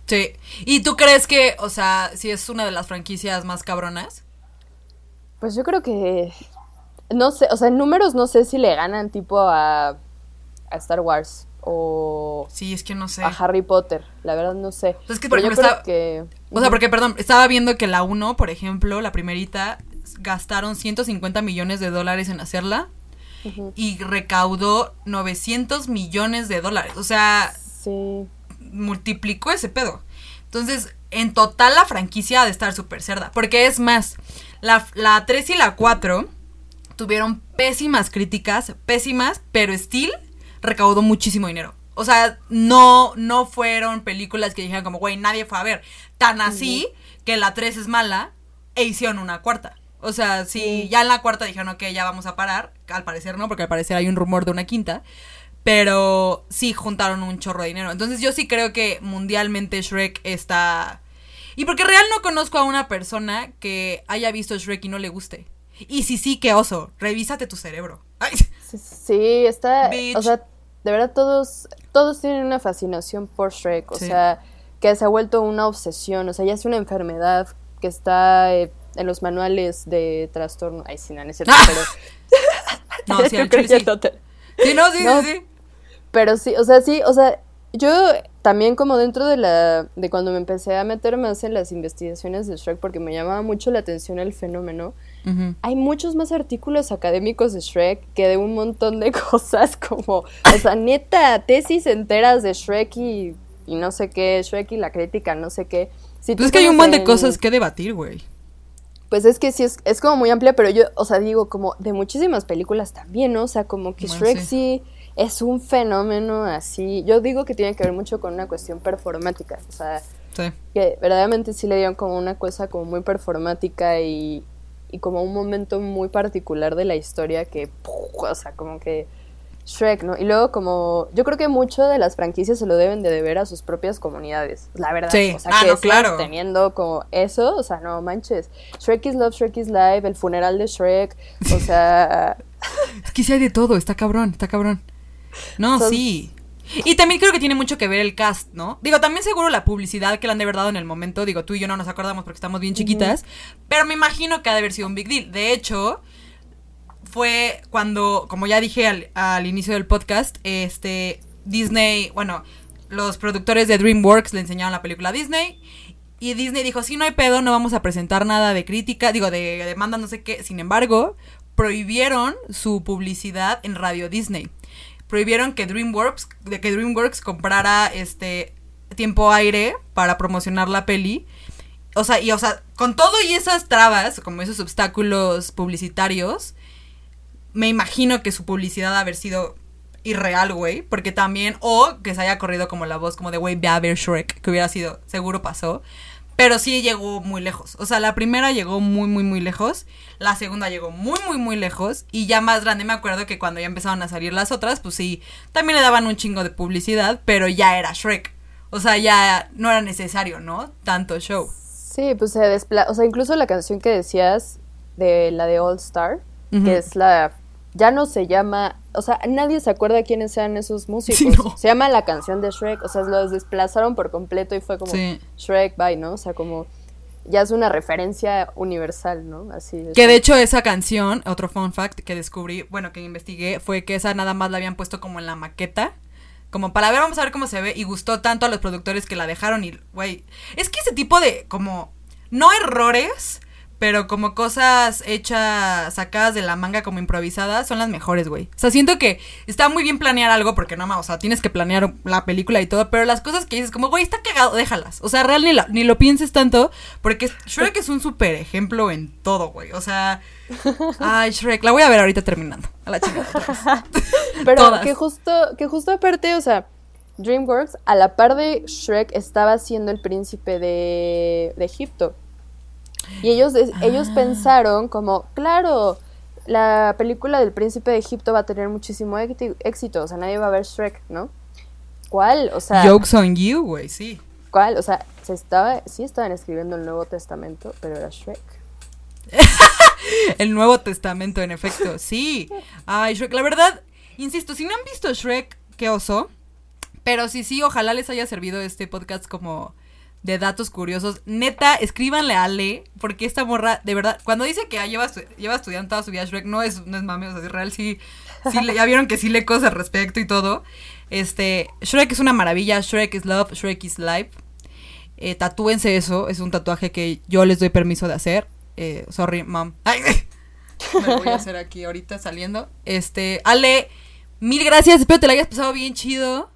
Sí. ¿Y tú crees que, o sea, si es una de las franquicias más cabronas? Pues yo creo que. No sé, o sea, en números no sé si le ganan tipo a, a Star Wars o Sí, es que no sé. a Harry Potter. La verdad no sé. Es que, por Pero ejemplo, está- que. O sea, porque, perdón, estaba viendo que la 1, por ejemplo, la primerita, gastaron 150 millones de dólares en hacerla y recaudó 900 millones de dólares. O sea, Sí. multiplicó ese pedo. Entonces, en total la franquicia ha de estar súper cerda. Porque es más, la, la 3 y la 4 tuvieron pésimas críticas, pésimas, pero Steel recaudó muchísimo dinero. O sea, no, no fueron películas que dijeran como, güey, nadie fue a ver. Tan así que la 3 es mala e hicieron una cuarta. O sea, si Sí. ya en la cuarta dijeron, ok, ya vamos a parar. Al parecer no, porque al parecer hay un rumor de una quinta. Pero sí juntaron un chorro de dinero. Entonces yo sí creo que mundialmente Shrek está... Y porque real no conozco a una persona que haya visto Shrek y no le guste. Y si sí, qué oso. Revísate tu cerebro. Ay, Sí, sí, está. Bitch. O sea, de verdad todos, todos tienen una fascinación por Shrek. O Sí. sea, que se ha vuelto una obsesión. O sea, ya es una enfermedad que está eh, en los manuales de trastorno. Ay, sí, no, no es cierto, Ah. pero. No, sí, al chile sí. total. Sí, no, sí, No. sí, sí. Pero sí, o sea, sí, o sea, yo también como dentro de la, de cuando me empecé a meter más en las investigaciones de Shrek, porque me llamaba mucho la atención el fenómeno, Hay muchos más artículos académicos de Shrek que de un montón de cosas como, o sea, neta, tesis enteras de Shrek y, y no sé qué, Shrek y la crítica, no sé qué. Si Pues es que hay un montón de cosas que debatir, güey. Pues es que sí, es, es como muy amplia, pero yo, o sea, digo, como de muchísimas películas también, ¿no? O sea, como que Bueno, Shrek sí. sí. es un fenómeno así. Yo digo que tiene que ver mucho con una cuestión performática. O sea, Sí. que verdaderamente sí le dieron como una cosa como muy performática y, y como un momento muy particular de la historia que, ¡puf! o sea, como que Shrek, ¿no? Y luego como, yo creo que mucho de las franquicias se lo deben de deber a sus propias comunidades, la verdad. Sí. O sea, Ah, que no, claro. teniendo como eso, o sea, no manches. Shrek is Love, Shrek is Live, el funeral de Shrek, o sea, Es que sí hay de todo, está cabrón, está cabrón. No, Son- sí. Y también creo que tiene mucho que ver el cast, ¿no? Digo, también seguro la publicidad que le han de haber dado en el momento. Digo, tú y yo no nos acordamos porque estamos bien chiquitas. Pero me imagino que ha de haber sido un big deal. De hecho, fue cuando, como ya dije al, al inicio del podcast, este Disney, bueno, los productores de DreamWorks le enseñaron la película a Disney. Y Disney dijo, sí, no hay pedo, no vamos a presentar nada de crítica, digo, de demanda, no sé qué. Sin embargo, prohibieron su publicidad en Radio Disney. Prohibieron que DreamWorks, que DreamWorks comprara este tiempo aire para promocionar la peli. O sea, y o sea, con todo y esas trabas, como esos obstáculos publicitarios, me imagino que su publicidad ha haber sido irreal, güey, porque también, o que se haya corrido como la voz como de, güey, ve a ver Shrek, que hubiera sido, seguro pasó, pero sí llegó muy lejos, o sea, la primera llegó muy, muy, muy lejos, la segunda llegó muy, muy, muy lejos, y ya más grande me acuerdo que cuando ya empezaron a salir las otras, pues sí, también le daban un chingo de publicidad, pero ya era Shrek, o sea, ya no era necesario, ¿no? Tanto show. sí, pues se desplaza, o sea, incluso la canción que decías de la de All Star, que es la, ya no se llama, o sea, nadie se acuerda quiénes sean esos músicos. Sí, no. Se llama la canción de Shrek, o sea, los desplazaron por completo y fue como Sí. Shrek, bye, ¿no? O sea, como ya es una referencia universal, ¿no? Así Que de hecho esa canción, otro fun fact que descubrí, bueno, que investigué, fue que esa nada más la habían puesto como en la maqueta. Como para ver, vamos a ver cómo se ve. Y gustó tanto a los productores que la dejaron y, güey. Es que ese tipo de, como, no errores, pero como cosas hechas, sacadas de la manga como improvisadas, son las mejores, güey. O sea, siento que está muy bien planear algo porque no más, o sea, tienes que planear la película y todo, pero las cosas que dices como, güey, está cagado, déjalas. O sea, real ni, la- ni lo pienses tanto porque Shrek es un súper ejemplo en todo, güey. O sea, ay, Shrek, la voy a ver ahorita terminando. A la chingada. Pero Todas. que justo, que justo aparte, o sea, DreamWorks, a la par de Shrek, estaba siendo el príncipe de, de Egipto. Y ellos, ellos Ah. pensaron como, claro, la película del príncipe de Egipto va a tener muchísimo éxito, éxito, o sea, nadie va a ver Shrek, ¿no? ¿Cuál? O sea, Jokes on you, güey, sí. ¿cuál? O sea, se estaba, sí estaban escribiendo el Nuevo Testamento, pero era Shrek. El Nuevo Testamento, en efecto, sí. Ay, Shrek, la verdad, insisto, si no han visto Shrek, qué oso. Pero sí, sí, ojalá les haya servido este podcast como de datos curiosos. Neta, escríbanle a Ale, porque esta morra, de verdad, cuando dice que lleva, lleva estudiando toda su vida Shrek, no es, no es mame, o sea, es real, sí, sí le, ya vieron que sí le cosas al respecto y todo. Este, Shrek es una maravilla, Shrek is love, Shrek is life. Eh, tatúense eso, es un tatuaje que yo les doy permiso de hacer. Eh, sorry, mom. Ay, me lo voy a hacer aquí ahorita saliendo. Este, Ale, mil gracias, espero te la hayas pasado bien chido.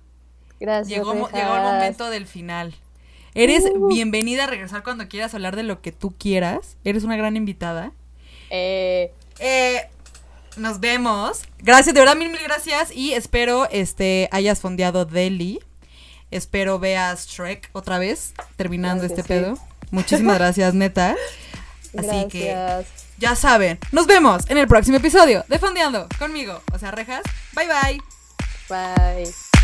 Gracias. Llegó, llegó el momento del final. Eres Uh. bienvenida a regresar cuando quieras hablar de lo que tú quieras. Eres una gran invitada. Eh, Eh, nos vemos. Gracias, de verdad, mil, mil gracias. Y espero este hayas fondeado Delhi. Espero veas Shrek otra vez, terminando este sí. pedo. Muchísimas gracias, neta. Así que ya saben, nos vemos en el próximo episodio de Fondeando conmigo, o sea, rejas. Bye bye. Bye.